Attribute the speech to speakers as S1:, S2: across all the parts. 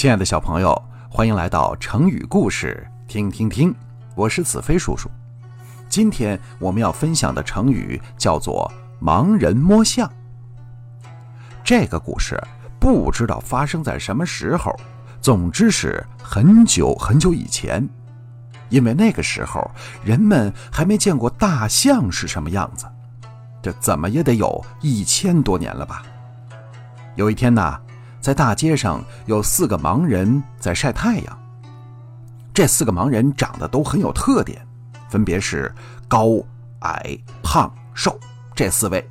S1: 亲爱的小朋友，欢迎来到成语故事，听听听。我是子飞叔叔。今天我们要分享的成语叫做“盲人摸象”。这个故事不知道发生在什么时候，总之是很久很久以前。因为那个时候人们还没见过大象是什么样子，这怎么也得有一千多年了吧。有一天呢。在大街上有四个盲人在晒太阳。这四个盲人长得都很有特点，分别是高、矮、胖、瘦这四位。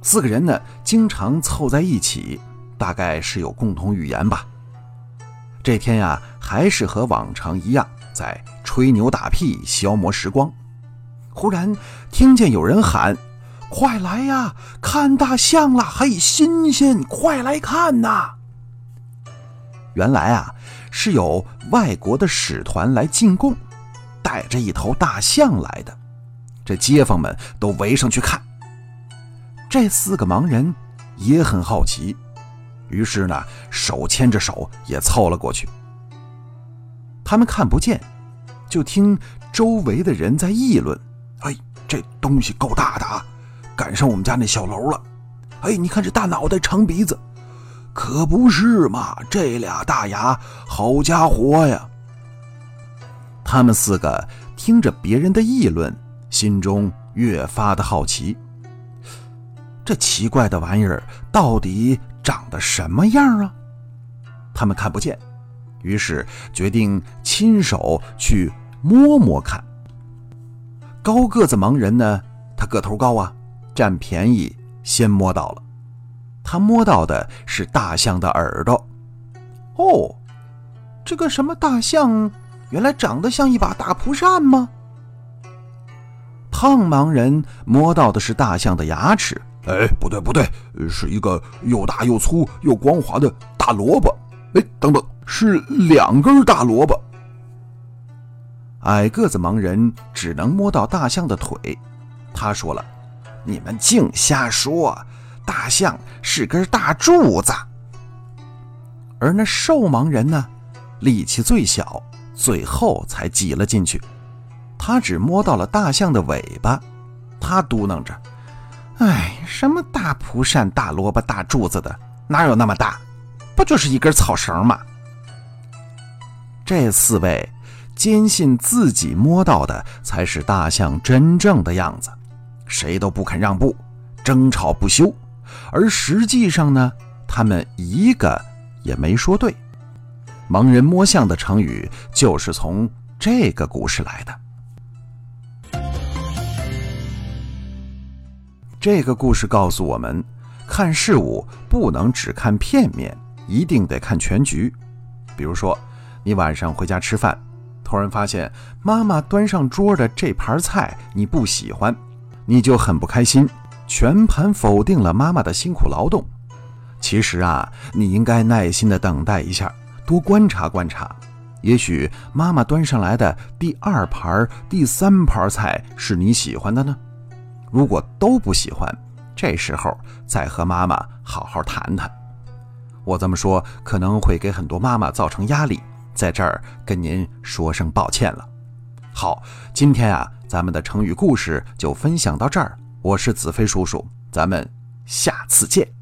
S1: 四个人呢，经常凑在一起，大概是有共同语言吧。这天呀，还是和往常一样，在吹牛打屁消磨时光。忽然听见有人喊。快来呀，看大象了！嘿，新鲜，快来看呐！原来啊，是有外国的使团来进贡，带着一头大象来的。这街坊们都围上去看。这四个盲人也很好奇，于是呢，手牵着手也凑了过去。他们看不见，就听周围的人在议论：“哎，这东西够大的啊！”赶上我们家那小楼了，哎，你看这大脑袋长鼻子，可不是嘛？这俩大牙，好家伙呀！他们四个听着别人的议论，心中越发的好奇。这奇怪的玩意儿到底长得什么样啊？他们看不见，于是决定亲手去摸摸看。高个子盲人呢，他个头高啊。占便宜，先摸到了。他摸到的是大象的耳朵。哦，这个什么大象，原来长得像一把大蒲扇吗？胖盲人摸到的是大象的牙齿。哎，不对不对，是一个又大又粗又光滑的大萝卜。哎，等等，是两根大萝卜。矮个子盲人只能摸到大象的腿。他说了。你们净瞎说！大象是根大柱子，而那瘦盲人呢，力气最小，最后才挤了进去。他只摸到了大象的尾巴，他嘟囔着：“哎，什么大蒲扇、大萝卜、大柱子的，哪有那么大？不就是一根草绳吗？”这四位坚信自己摸到的才是大象真正的样子。谁都不肯让步，争吵不休，而实际上呢，他们一个也没说对。盲人摸象的成语就是从这个故事来的。这个故事告诉我们，看事物不能只看片面，一定得看全局。比如说，你晚上回家吃饭，突然发现妈妈端上桌的这盘菜你不喜欢。你就很不开心，全盘否定了妈妈的辛苦劳动。其实啊，你应该耐心的等待一下，多观察观察，也许妈妈端上来的第二盘、第三盘菜是你喜欢的呢。如果都不喜欢，这时候再和妈妈好好谈谈。我这么说可能会给很多妈妈造成压力，在这儿跟您说声抱歉了。好，今天啊。咱们的成语故事就分享到这儿，我是子飞叔叔，咱们下次见。